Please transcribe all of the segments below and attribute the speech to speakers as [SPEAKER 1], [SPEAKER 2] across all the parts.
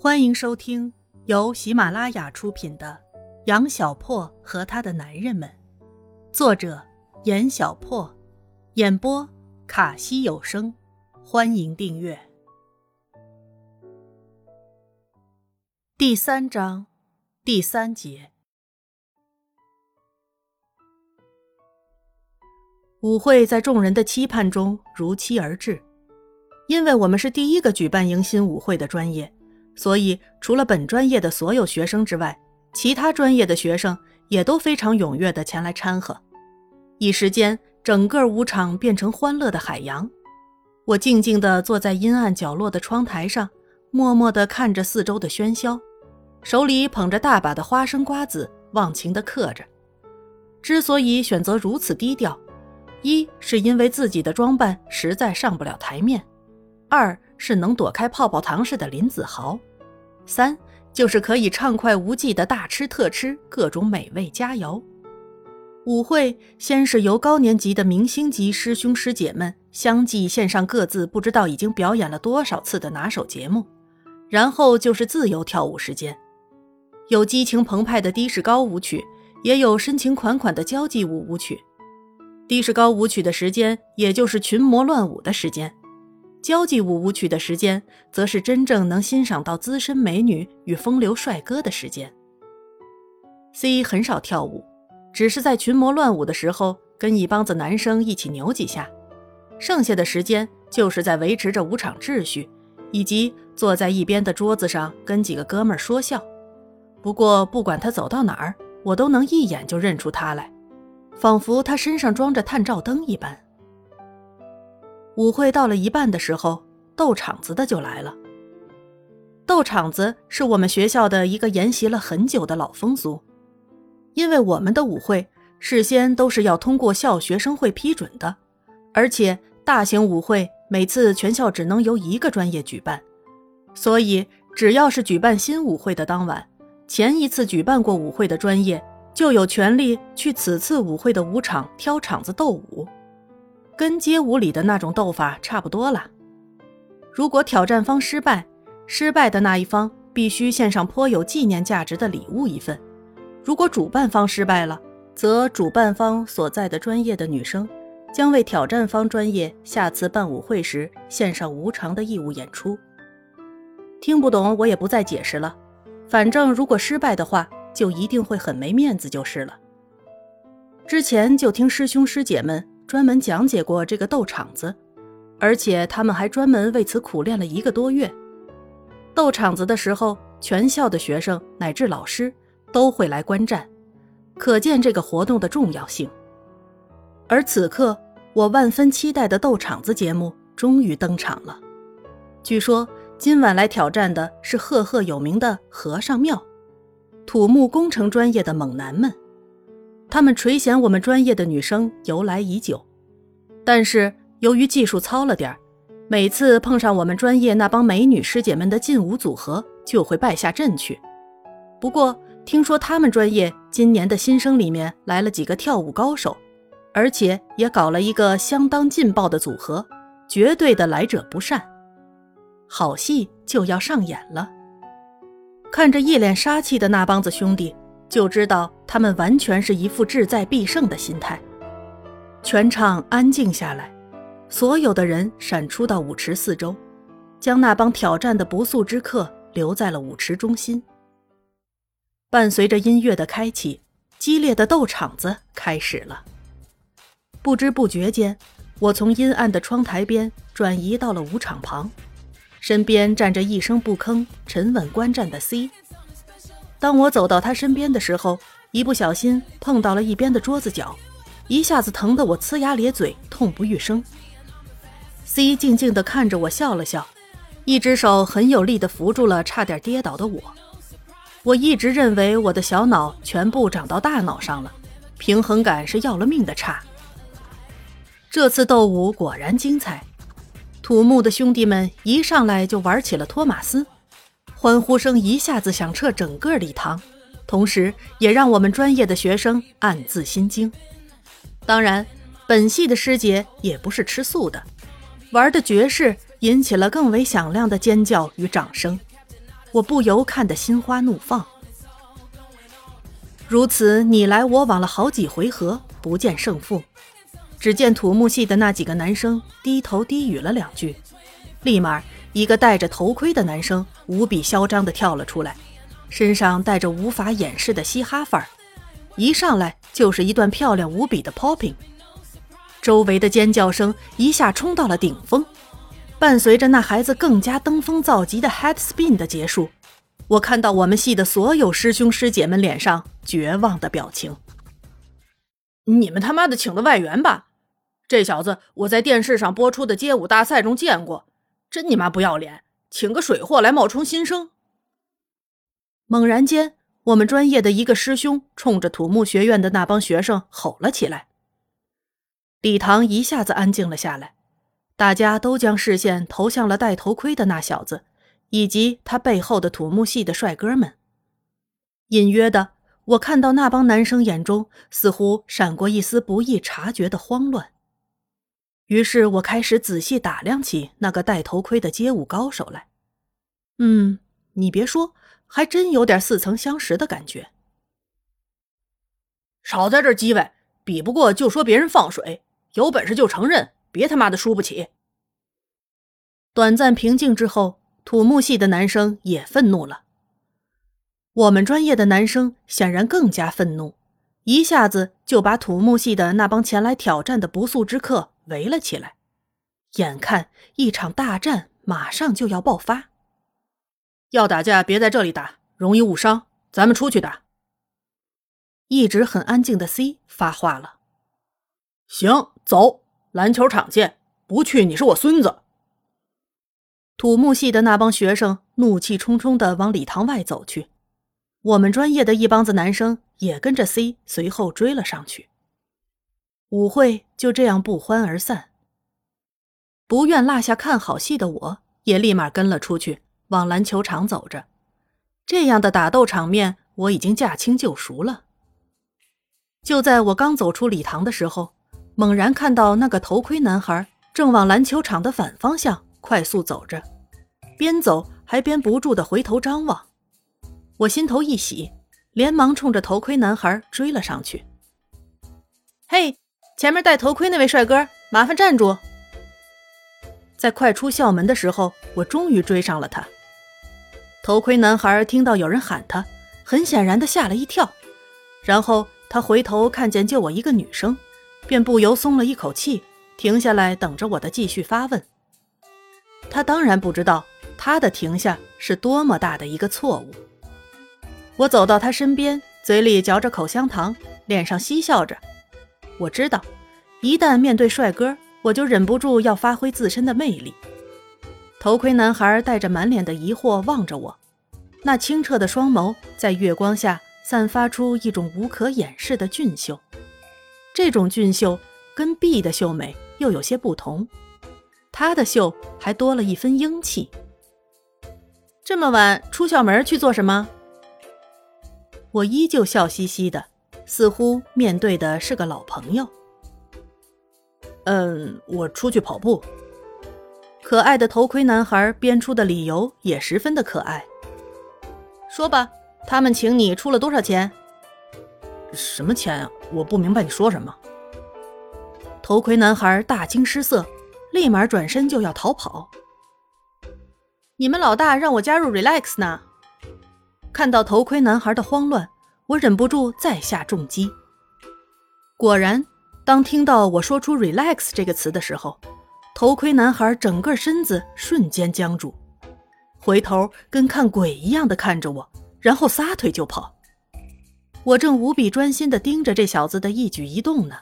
[SPEAKER 1] 欢迎收听由喜马拉雅出品的《杨小破和他的男人们》，作者严小破，演播卡西有声。欢迎订阅。第三章第三节，舞会在众人的期盼中如期而至。因为我们是第一个举办迎新舞会的专业，所以除了本专业的所有学生之外，其他专业的学生也都非常踊跃地前来掺和。一时间，整个舞场变成欢乐的海洋。我静静地坐在阴暗角落的窗台上，默默地看着四周的喧嚣，手里捧着大把的花生瓜子，忘情地嗑着。之所以选择如此低调，一是因为自己的装扮实在上不了台面。二是能躲开泡泡糖似的林子豪，三就是可以畅快无忌的大吃特吃各种美味佳肴。舞会先是由高年级的明星级师兄师姐们相继献上各自不知道已经表演了多少次的拿手节目，然后就是自由跳舞时间，有激情澎湃的的士高舞曲，也有深情款款的交际舞舞曲。的士高舞曲的时间，也就是群魔乱舞的时间。交际舞舞曲的时间，则是真正能欣赏到资深美女与风流帅哥的时间。C 很少跳舞，只是在群魔乱舞的时候跟一帮子男生一起扭几下，剩下的时间就是在维持着舞场秩序，以及坐在一边的桌子上跟几个哥们儿说笑。不过不管他走到哪儿，我都能一眼就认出他来，仿佛他身上装着探照灯一般。舞会到了一半的时候，斗场子的就来了。斗场子是我们学校的一个沿袭了很久的老风俗，因为我们的舞会事先都是要通过校学生会批准的，而且大型舞会每次全校只能由一个专业举办，所以只要是举办新舞会的当晚，前一次举办过舞会的专业就有权利去此次舞会的舞场挑场子斗舞。跟街舞里的那种斗法差不多了。如果挑战方失败，失败的那一方必须献上颇有纪念价值的礼物一份；如果主办方失败了，则主办方所在的专业的女生将为挑战方专业下次办舞会时献上无偿的义务演出。听不懂我也不再解释了，反正如果失败的话，就一定会很没面子就是了。之前就听师兄师姐们。专门讲解过这个斗场子，而且他们还专门为此苦练了一个多月。斗场子的时候，全校的学生乃至老师都会来观战，可见这个活动的重要性。而此刻，我万分期待的斗场子节目终于登场了。据说今晚来挑战的是赫赫有名的和尚庙，土木工程专业的猛男们。他们垂涎我们专业的女生由来已久，但是由于技术糙了点儿每次碰上我们专业那帮美女师姐们的劲舞组合，就会败下阵去。不过听说他们专业今年的新生里面来了几个跳舞高手，而且也搞了一个相当劲爆的组合，绝对的来者不善。好戏就要上演了，看着一脸杀气的那帮子兄弟。就知道他们完全是一副志在必胜的心态。全场安静下来，所有的人闪出到舞池四周，将那帮挑战的不速之客留在了舞池中心。伴随着音乐的开启，激烈的斗场子开始了。不知不觉间，我从阴暗的窗台边转移到了舞场旁，身边站着一声不吭、沉稳观战的 C。当我走到他身边的时候，一不小心碰到了一边的桌子角，一下子疼得我呲牙咧嘴，痛不欲生。C 静静地看着我，笑了笑，一只手很有力地扶住了差点跌倒的我。我一直认为我的小脑全部长到大脑上了，平衡感是要了命的差。这次斗舞果然精彩，土木的兄弟们一上来就玩起了托马斯。欢呼声一下子响彻整个礼堂，同时也让我们专业的学生暗自心惊。当然，本系的师姐也不是吃素的，玩的爵士引起了更为响亮的尖叫与掌声。我不由看得心花怒放。如此你来我往了好几回合，不见胜负。只见土木系的那几个男生低头低语了两句，立马一个戴着头盔的男生无比嚣张地跳了出来，身上带着无法掩饰的嘻哈范儿，一上来就是一段漂亮无比的 popping，周围的尖叫声一下冲到了顶峰，伴随着那孩子更加登峰造极的 head spin 的结束。我看到我们系的所有师兄师姐们脸上绝望的表情。
[SPEAKER 2] 你们他妈的请的外援吧？这小子我在电视上播出的街舞大赛中见过，真你妈不要脸，请个水货来冒充新生。
[SPEAKER 1] 猛然间，我们专业的一个师兄冲着土木学院的那帮学生吼了起来。礼堂一下子安静了下来，大家都将视线投向了戴头盔的那小子。以及他背后的土木系的帅哥们，隐约的，我看到那帮男生眼中似乎闪过一丝不易察觉的慌乱。于是我开始仔细打量起那个戴头盔的街舞高手来。嗯，你别说，还真有点似曾相识的感觉。
[SPEAKER 2] 少在这叽歪，比不过就说别人放水，有本事就承认，别他妈的输不起。
[SPEAKER 1] 短暂平静之后。土木系的男生也愤怒了，我们专业的男生显然更加愤怒，一下子就把土木系的那帮前来挑战的不速之客围了起来，眼看一场大战马上就要爆发。
[SPEAKER 2] 要打架别在这里打，容易误伤，咱们出去打。
[SPEAKER 1] 一直很安静的 C 发话了：“
[SPEAKER 2] 行，走，篮球场见，不去你是我孙子。”
[SPEAKER 1] 土木系的那帮学生怒气冲冲地往礼堂外走去，我们专业的一帮子男生也跟着 C 随后追了上去。舞会就这样不欢而散。不愿落下看好戏的我，也立马跟了出去，往篮球场走着。这样的打斗场面，我已经驾轻就熟了。就在我刚走出礼堂的时候，猛然看到那个头盔男孩正往篮球场的反方向。快速走着，边走还边不住的回头张望。我心头一喜，连忙冲着头盔男孩追了上去。
[SPEAKER 2] 嘿，前面戴头盔那位帅哥，麻烦站住！
[SPEAKER 1] 在快出校门的时候，我终于追上了他。头盔男孩听到有人喊他，很显然的吓了一跳，然后他回头看见就我一个女生，便不由松了一口气，停下来等着我的继续发问。他当然不知道，他的停下是多么大的一个错误。我走到他身边，嘴里嚼着口香糖，脸上嬉笑着。我知道，一旦面对帅哥，我就忍不住要发挥自身的魅力。头盔男孩带着满脸的疑惑望着我，那清澈的双眸在月光下散发出一种无可掩饰的俊秀。这种俊秀跟 B 的秀美又有些不同。他的秀还多了一分英气。
[SPEAKER 2] 这么晚出校门去做什么？
[SPEAKER 1] 我依旧笑嘻嘻的，似乎面对的是个老朋友。
[SPEAKER 2] 嗯，我出去跑步。
[SPEAKER 1] 可爱的头盔男孩编出的理由也十分的可爱。
[SPEAKER 2] 说吧，他们请你出了多少钱？
[SPEAKER 3] 什么钱啊？我不明白你说什么。
[SPEAKER 1] 头盔男孩大惊失色。立马转身就要逃跑。
[SPEAKER 2] 你们老大让我加入 Relax 呢。
[SPEAKER 1] 看到头盔男孩的慌乱，我忍不住再下重击。果然，当听到我说出 Relax 这个词的时候，头盔男孩整个身子瞬间僵住，回头跟看鬼一样的看着我，然后撒腿就跑。我正无比专心的盯着这小子的一举一动呢，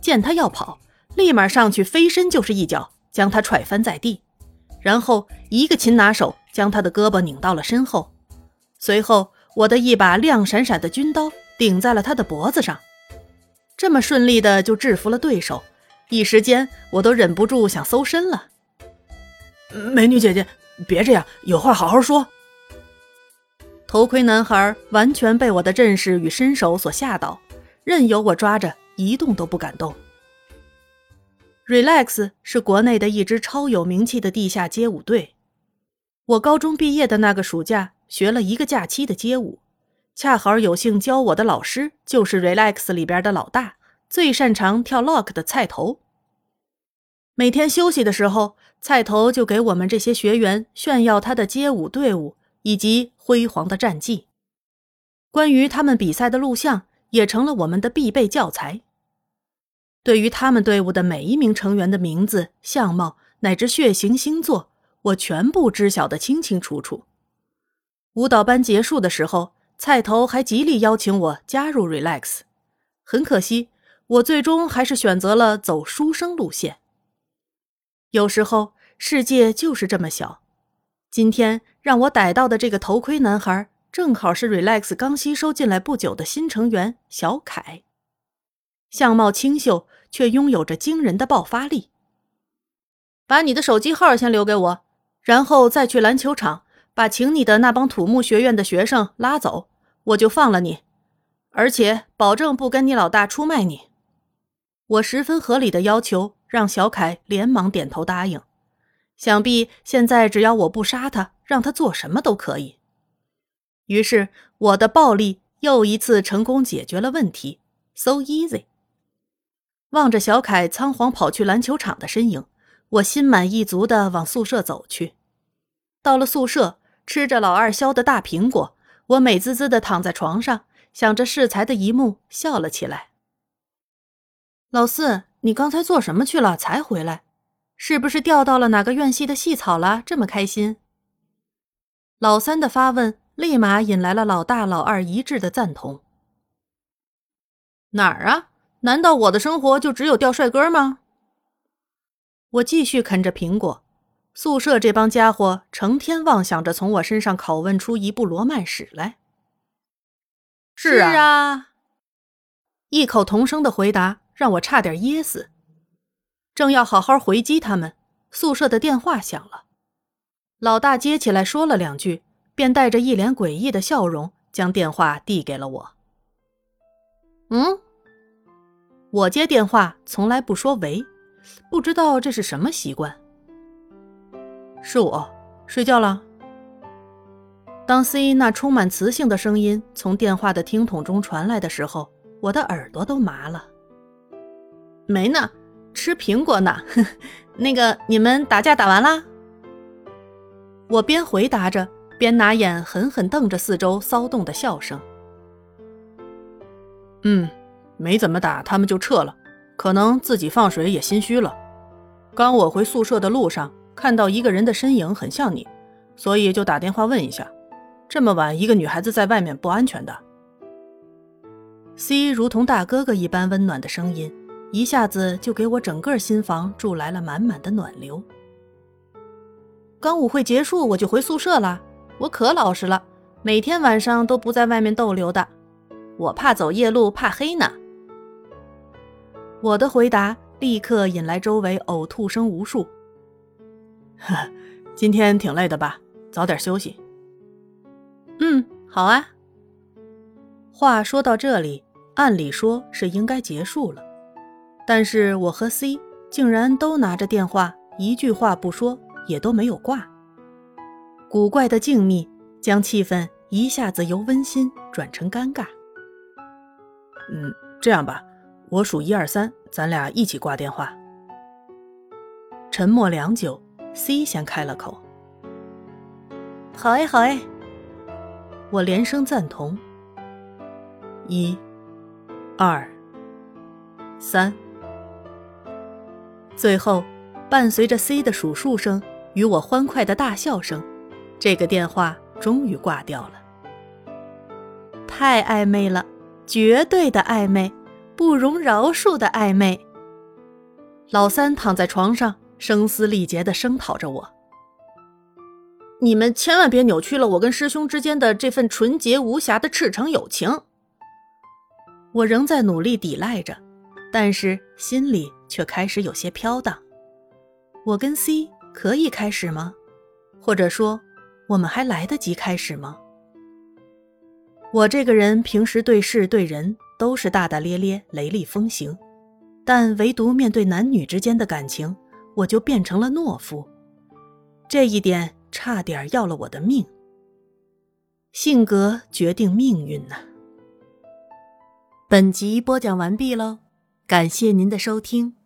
[SPEAKER 1] 见他要跑。立马上去，飞身就是一脚，将他踹翻在地，然后一个擒拿手将他的胳膊拧到了身后，随后我的一把亮闪闪的军刀顶在了他的脖子上，这么顺利的就制服了对手，一时间我都忍不住想搜身了。
[SPEAKER 3] 美女姐姐，别这样，有话好好说。
[SPEAKER 1] 头盔男孩完全被我的阵势与身手所吓到，任由我抓着，一动都不敢动。Relax 是国内的一支超有名气的地下街舞队。我高中毕业的那个暑假，学了一个假期的街舞，恰好有幸教我的老师就是《Relax》里边的老大，最擅长跳 Lock 的菜头。每天休息的时候，菜头就给我们这些学员炫耀他的街舞队伍以及辉煌的战绩。关于他们比赛的录像也成了我们的必备教材。对于他们队伍的每一名成员的名字、相貌乃至血型、星座，我全部知晓的清清楚楚。舞蹈班结束的时候，菜头还极力邀请我加入 Relax。很可惜，我最终还是选择了走书生路线。有时候世界就是这么小。今天让我逮到的这个头盔男孩，正好是 Relax 刚吸收进来不久的新成员小凯。相貌清秀，却拥有着惊人的爆发力。把你的手机号先留给我，然后再去篮球场把请你的那帮土木学院的学生拉走，我就放了你，而且保证不跟你老大出卖你。我十分合理的要求。让小凯连忙点头答应，想必现在只要我不杀他，让他做什么都可以。于是我的暴力又一次成功解决了问题，so easy。望着小凯仓皇跑去篮球场的身影，我心满意足地往宿舍走去。到了宿舍，吃着老二削的大苹果，我美滋滋地躺在床上，想着适才的一幕，笑了起来。老四。你刚才做什么去了？才回来，是不是钓到了哪个院系的系草了？这么开心。老三的发问立马引来了老大、老二一致的赞同。
[SPEAKER 2] 哪儿啊？难道我的生活就只有钓帅哥吗？
[SPEAKER 1] 我继续啃着苹果。宿舍这帮家伙成天妄想着从我身上拷问出一部罗曼史来。
[SPEAKER 2] 是啊，
[SPEAKER 1] 异口同声的回答。让我差点噎死，正要好好回击他们，宿舍的电话响了。老大接起来说了两句，便带着一脸诡异的笑容将电话递给了我。嗯，我接电话从来不说喂，不知道这是什么习惯。是我，睡觉了。当 C 那充满磁性的声音从电话的听筒中传来的时候，我的耳朵都麻了。
[SPEAKER 2] 没呢，吃苹果呢。那个，你们打架打完啦？
[SPEAKER 1] 我边回答着，边拿眼狠狠瞪着四周骚动的笑声。
[SPEAKER 3] 嗯，没怎么打，他们就撤了。可能自己放水也心虚了。刚我回宿舍的路上，看到一个人的身影很像你，所以就打电话问一下。这么晚，一个女孩子在外面不安全的。
[SPEAKER 1] C 如同大哥哥一般温暖的声音。一下子就给我整个新房注来了满满的暖流。刚舞会结束，我就回宿舍了。我可老实了，每天晚上都不在外面逗留的。我怕走夜路，怕黑呢。我的回答立刻引来周围呕吐声无数。
[SPEAKER 3] 呵，今天挺累的吧？早点休息。
[SPEAKER 1] 嗯，好啊。话说到这里，按理说是应该结束了。但是我和 C 竟然都拿着电话，一句话不说，也都没有挂。古怪的静谧将气氛一下子由温馨转成尴尬。
[SPEAKER 3] 嗯，这样吧，我数一二三，咱俩一起挂电话。
[SPEAKER 1] 沉默良久，C 先开了口：“
[SPEAKER 2] 好哎，好哎。”
[SPEAKER 1] 我连声赞同。
[SPEAKER 3] 一、二、三。
[SPEAKER 1] 最后，伴随着 C 的数数声与我欢快的大笑声，这个电话终于挂掉了。太暧昧了，绝对的暧昧，不容饶恕的暧昧。老三躺在床上，声嘶力竭地声讨着我：“
[SPEAKER 2] 你们千万别扭曲了我跟师兄之间的这份纯洁无瑕的赤诚友情。”
[SPEAKER 1] 我仍在努力抵赖着，但是心里……却开始有些飘荡。我跟 C 可以开始吗？或者说，我们还来得及开始吗？我这个人平时对事对人都是大大咧咧、雷厉风行，但唯独面对男女之间的感情，我就变成了懦夫。这一点差点要了我的命。性格决定命运呐。本集播讲完毕喽，感谢您的收听。